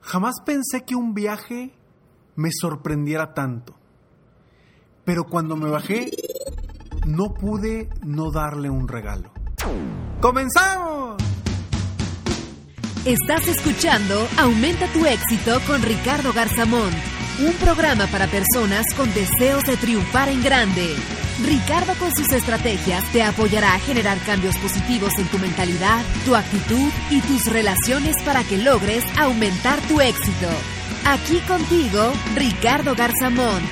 Jamás pensé que un viaje me sorprendiera tanto. Pero cuando me bajé, no pude no darle un regalo. ¡Comenzamos! Estás escuchando Aumenta tu éxito con Ricardo Garzamont, un programa para personas con deseos de triunfar en grande. Ricardo con sus estrategias te apoyará a generar cambios positivos en tu mentalidad, tu actitud y tus relaciones para que logres aumentar tu éxito. Aquí contigo, Ricardo Garzamont.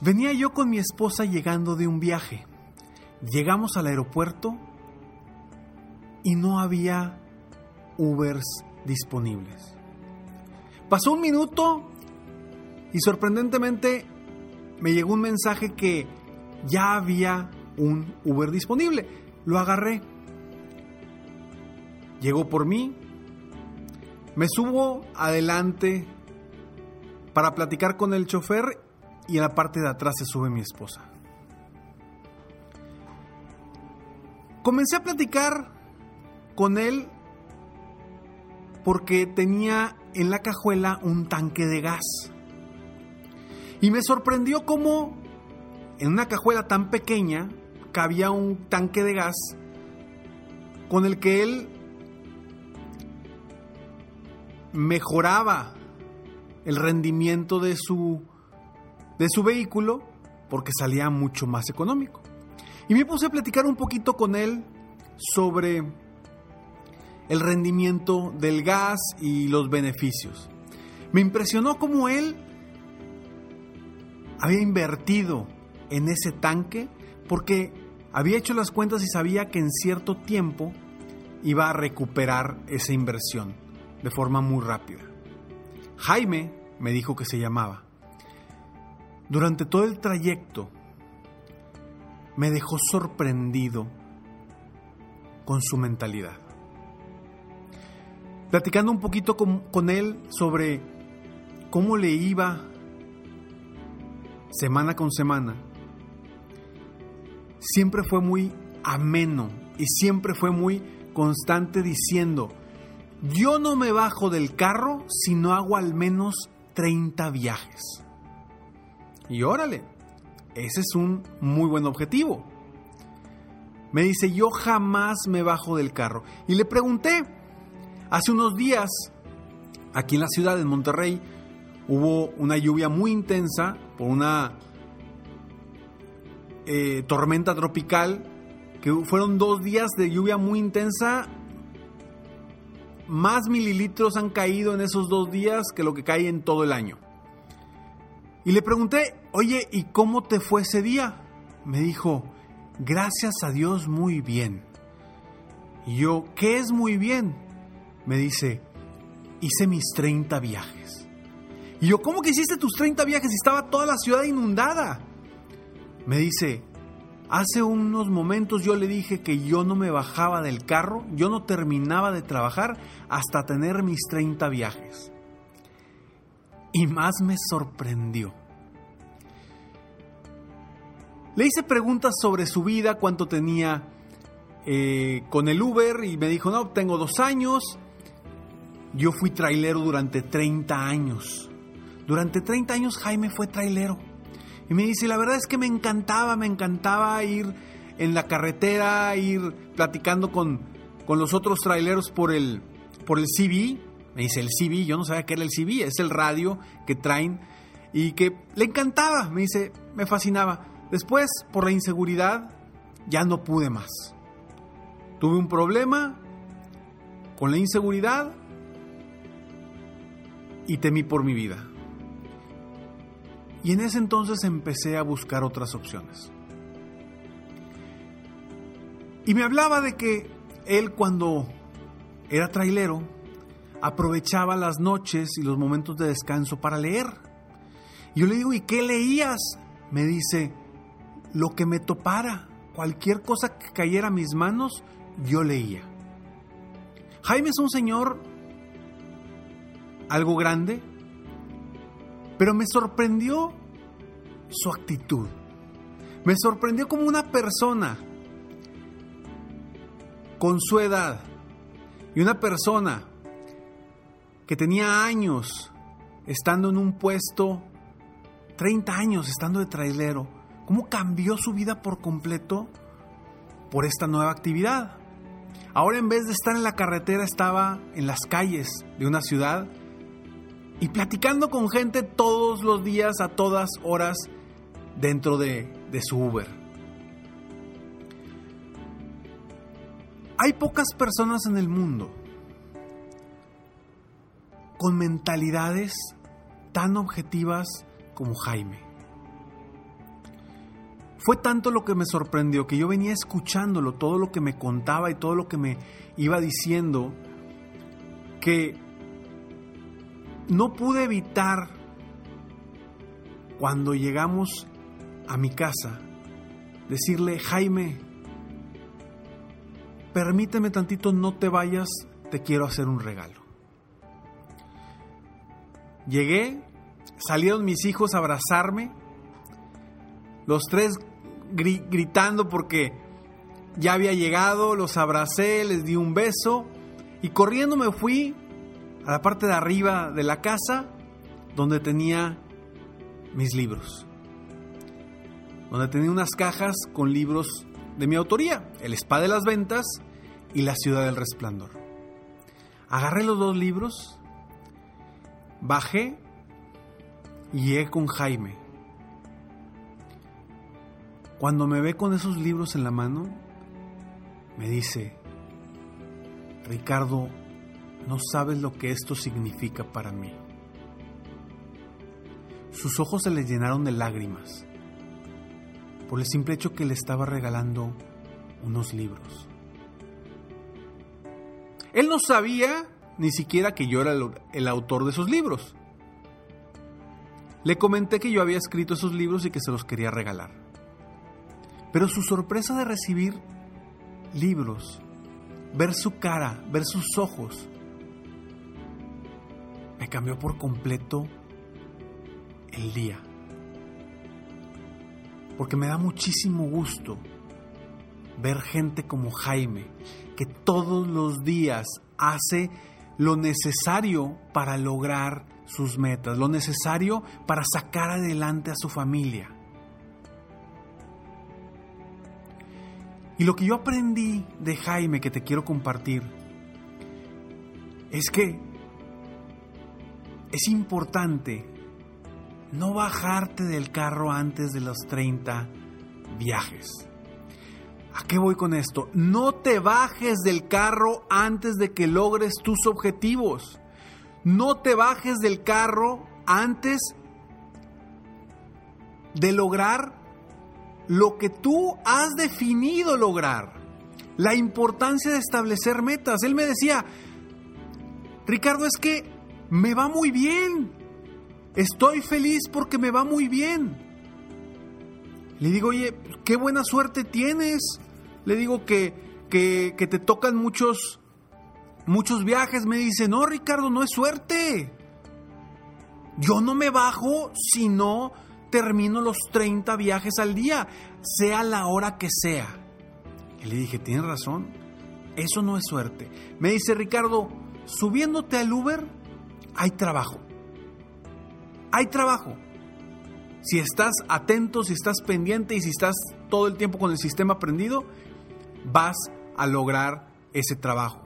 Venía yo con mi esposa llegando de un viaje. Llegamos al aeropuerto y no había Ubers disponibles. Pasó un minuto y sorprendentemente me llegó un mensaje que ya había un Uber disponible. Lo agarré. Llegó por mí. Me subo adelante para platicar con el chofer y en la parte de atrás se sube mi esposa. Comencé a platicar con él porque tenía en la cajuela un tanque de gas. Y me sorprendió cómo en una cajuela tan pequeña cabía un tanque de gas con el que él mejoraba el rendimiento de su, de su vehículo porque salía mucho más económico. Y me puse a platicar un poquito con él sobre el rendimiento del gas y los beneficios. Me impresionó cómo él había invertido en ese tanque porque había hecho las cuentas y sabía que en cierto tiempo iba a recuperar esa inversión de forma muy rápida. Jaime me dijo que se llamaba. Durante todo el trayecto me dejó sorprendido con su mentalidad. Platicando un poquito con, con él sobre cómo le iba semana con semana, siempre fue muy ameno y siempre fue muy constante diciendo, yo no me bajo del carro si no hago al menos 30 viajes. Y órale, ese es un muy buen objetivo. Me dice, yo jamás me bajo del carro. Y le pregunté, hace unos días, aquí en la ciudad de Monterrey, hubo una lluvia muy intensa por una eh, tormenta tropical, que fueron dos días de lluvia muy intensa. Más mililitros han caído en esos dos días que lo que cae en todo el año. Y le pregunté, oye, ¿y cómo te fue ese día? Me dijo, gracias a Dios muy bien. Y yo, ¿qué es muy bien? Me dice, hice mis 30 viajes. Y yo, ¿cómo que hiciste tus 30 viajes estaba toda la ciudad inundada? Me dice, hace unos momentos yo le dije que yo no me bajaba del carro, yo no terminaba de trabajar hasta tener mis 30 viajes. Y más me sorprendió. Le hice preguntas sobre su vida, cuánto tenía eh, con el Uber y me dijo, no, tengo dos años. Yo fui trailero durante 30 años. Durante 30 años Jaime fue trailero. Y me dice, la verdad es que me encantaba, me encantaba ir en la carretera, ir platicando con, con los otros traileros por el, por el CB, Me dice el CB, yo no sabía qué era el CB, es el radio que traen y que le encantaba, me dice, me fascinaba. Después, por la inseguridad, ya no pude más. Tuve un problema con la inseguridad y temí por mi vida. Y en ese entonces empecé a buscar otras opciones. Y me hablaba de que él cuando era trailero aprovechaba las noches y los momentos de descanso para leer. Yo le digo, ¿y qué leías? Me dice, lo que me topara, cualquier cosa que cayera a mis manos, yo leía. Jaime es un señor algo grande, pero me sorprendió su actitud. Me sorprendió como una persona con su edad y una persona que tenía años estando en un puesto, 30 años estando de trailero, cómo cambió su vida por completo por esta nueva actividad. Ahora en vez de estar en la carretera estaba en las calles de una ciudad y platicando con gente todos los días a todas horas dentro de, su Uber. Hay pocas personas en el mundo con mentalidades tan objetivas como Jaime. Fue tanto lo que me sorprendió que yo venía escuchándolo, todo lo que me contaba y todo lo que me iba diciendo, que no pude evitar cuando llegamos a mi casa decirle, Jaime, permíteme tantito, no te vayas, te quiero hacer un regalo. Llegué, salieron mis hijos a abrazarme, los tres gritando porque ya había llegado, los abracé, les di un beso y corriendo me fui a la parte de arriba de la casa donde tenía mis libros. Donde tenía unas cajas con libros de mi autoría, El Spa de las Ventas y La Ciudad del Resplandor. Agarré los dos libros, bajé y llegué con Jaime. Cuando me ve con esos libros en la mano, me dice, Ricardo, no sabes lo que esto significa para mí. Sus ojos se le llenaron de lágrimas por el simple hecho que le estaba regalando unos libros. Él no sabía ni siquiera que yo era el, autor de esos libros. Le comenté que yo había escrito esos libros y que se los quería regalar. Pero su sorpresa de recibir libros, ver su cara, ver sus ojos, cambió por completo el día porque me da muchísimo gusto ver gente como Jaime, que todos los días hace lo necesario para lograr sus metas, lo necesario para sacar adelante a su familia. Y lo que yo aprendí de Jaime que te quiero compartir es que es importante no bajarte del carro antes de los 30 viajes. ¿A qué voy con esto? No te bajes del carro antes de que logres tus objetivos. No te bajes del carro antes de lograr lo que tú has definido lograr. La importancia de establecer metas. Él me decía, Ricardo, es que me va muy bien. Estoy feliz porque me va muy bien. Le digo, oye, qué buena suerte tienes. Le digo que, que, te tocan muchos, muchos viajes. Me dice, no, Ricardo, no es suerte. Yo no me bajo si no termino los 30 viajes al día, sea la hora que sea. Y le dije, tienes razón, eso no es suerte. Me dice, Ricardo, subiéndote al Uber hay trabajo hay trabajo. Si estás atento, si estás pendiente y si estás todo el tiempo con el sistema prendido, vas a lograr ese trabajo.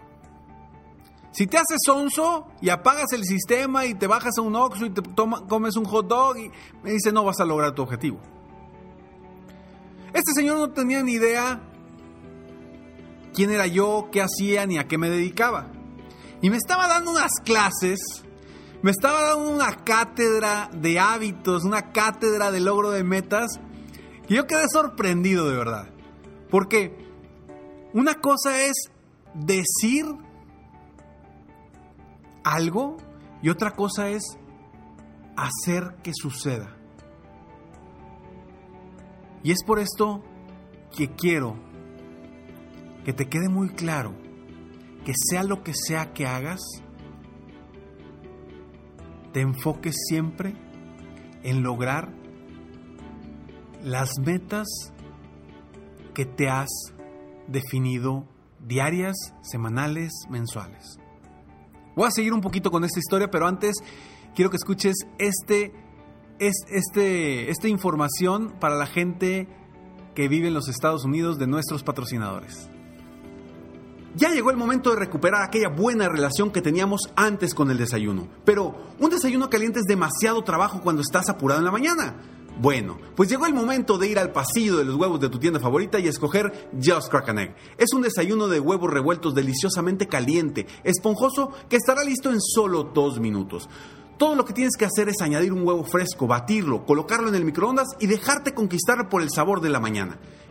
Si te haces sonso y apagas el sistema y te bajas a un Oxxo y te comes un hot dog y me dice no vas a lograr tu objetivo. Este señor no tenía ni idea quién era yo, qué hacía ni a qué me dedicaba. Y me estaba dando unas clases, me estaba dando una cátedra de hábitos, una cátedra de logro de metas. Y yo quedé sorprendido de verdad. Porque una cosa es decir algo y otra cosa es hacer que suceda. Y es por esto que quiero que te quede muy claro que sea lo que sea que hagas, te enfoques siempre en lograr las metas que te has definido diarias, semanales, mensuales. Voy a seguir un poquito con esta historia, pero antes quiero que escuches este, este, esta información para la gente que vive en los Estados Unidos de nuestros patrocinadores. Ya llegó el momento de recuperar aquella buena relación que teníamos antes con el desayuno. Pero un desayuno caliente es demasiado trabajo cuando estás apurado en la mañana. Bueno, pues llegó el momento de ir al pasillo de los huevos de tu tienda favorita y escoger Just Crack Egg. Es un desayuno de huevos revueltos deliciosamente caliente, esponjoso, que estará listo en solo dos minutos. Todo lo que tienes que hacer es añadir un huevo fresco, batirlo, colocarlo en el microondas y dejarte conquistar por el sabor de la mañana.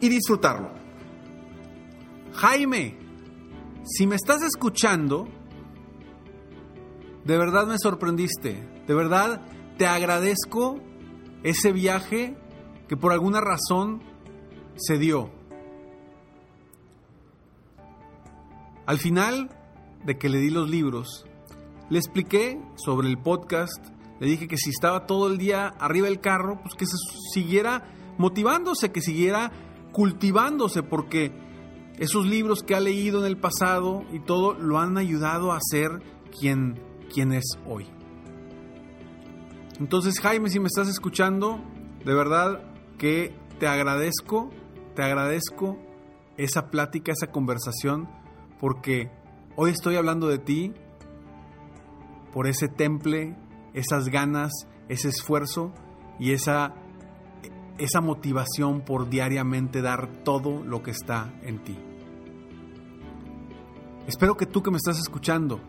y disfrutarlo. Jaime, si me estás escuchando, de verdad me sorprendiste. De verdad te agradezco ese viaje que por alguna razón se dio. Al final de que le di los libros, le expliqué sobre el podcast, le dije que si estaba todo el día arriba del carro, pues que se siguiera motivándose, que siguiera cultivándose, porque esos libros que ha leído en el pasado y todo lo han ayudado a ser quien, quien es hoy. Entonces, Jaime, si me estás escuchando, de verdad que te agradezco, te agradezco esa plática, esa conversación, porque hoy estoy hablando de ti por ese temple, esas ganas, ese esfuerzo y esa esa motivación por diariamente dar todo lo que está en ti. Espero que tú que me estás escuchando,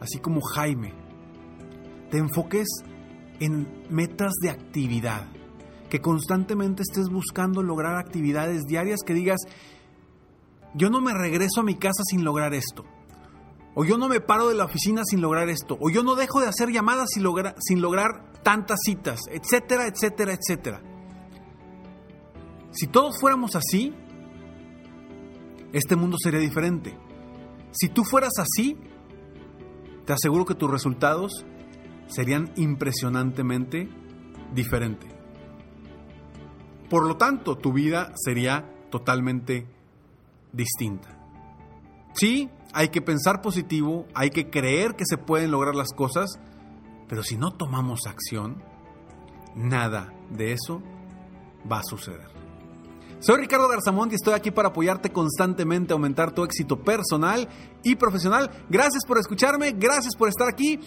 así como Jaime, te enfoques en metas de actividad, que constantemente estés buscando lograr actividades diarias que digas, yo no me regreso a mi casa sin lograr esto, o yo no me paro de la oficina sin lograr esto, o yo no dejo de hacer llamadas sin, sin lograr tantas citas, etcétera, etcétera, etcétera. Si todos fuéramos así, este mundo sería diferente. Si tú fueras así, te aseguro que tus resultados serían impresionantemente diferentes. Por lo tanto, tu vida sería totalmente distinta. Sí, hay que pensar positivo, hay que creer que se pueden lograr las cosas, pero si no tomamos acción, nada de eso va a suceder. Soy Ricardo Garzamont y estoy aquí para apoyarte constantemente a aumentar tu éxito personal y profesional. Gracias por escucharme, gracias por estar aquí.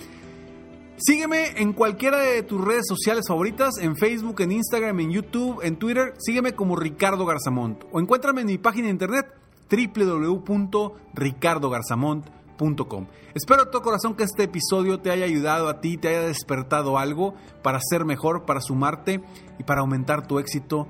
Sígueme en cualquiera de tus redes sociales favoritas, en Facebook, en Instagram, en YouTube, en Twitter. Sígueme como Ricardo Garzamont o encuéntrame en mi página de internet www.ricardogarzamont.com. Espero de todo corazón que este episodio te haya ayudado a ti, te haya despertado algo para ser mejor, para sumarte y para aumentar tu éxito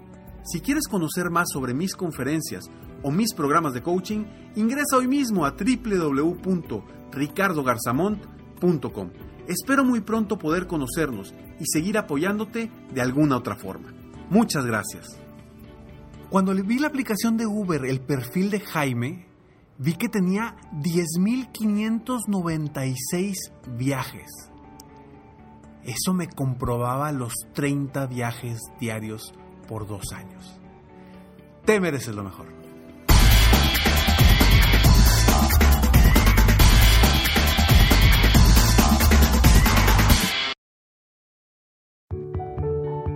Si quieres conocer más sobre mis conferencias o mis programas de coaching, ingresa hoy mismo a www.ricardogarzamont.com. Espero muy pronto poder conocernos y seguir apoyándote de alguna otra forma. Muchas gracias. Cuando vi la aplicación de Uber el perfil de Jaime, vi que tenía 10.596 viajes. Eso me comprobaba los 30 viajes diarios por dos años. Te mereces lo mejor.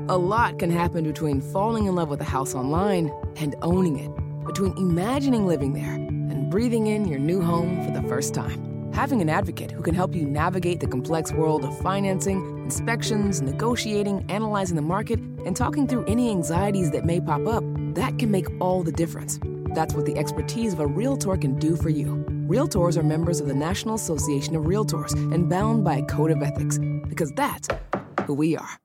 A lot can happen between falling in love with a house online and owning it, between imagining living there and breathing in your new home for the first time. Having an advocate who can help you navigate the complex world of financing, inspections, negotiating, analyzing the market, and talking through any anxieties that may pop up, that can make all the difference. That's what the expertise of a Realtor can do for you. Realtors are members of the National Association of Realtors and bound by a code of ethics, because that's who we are.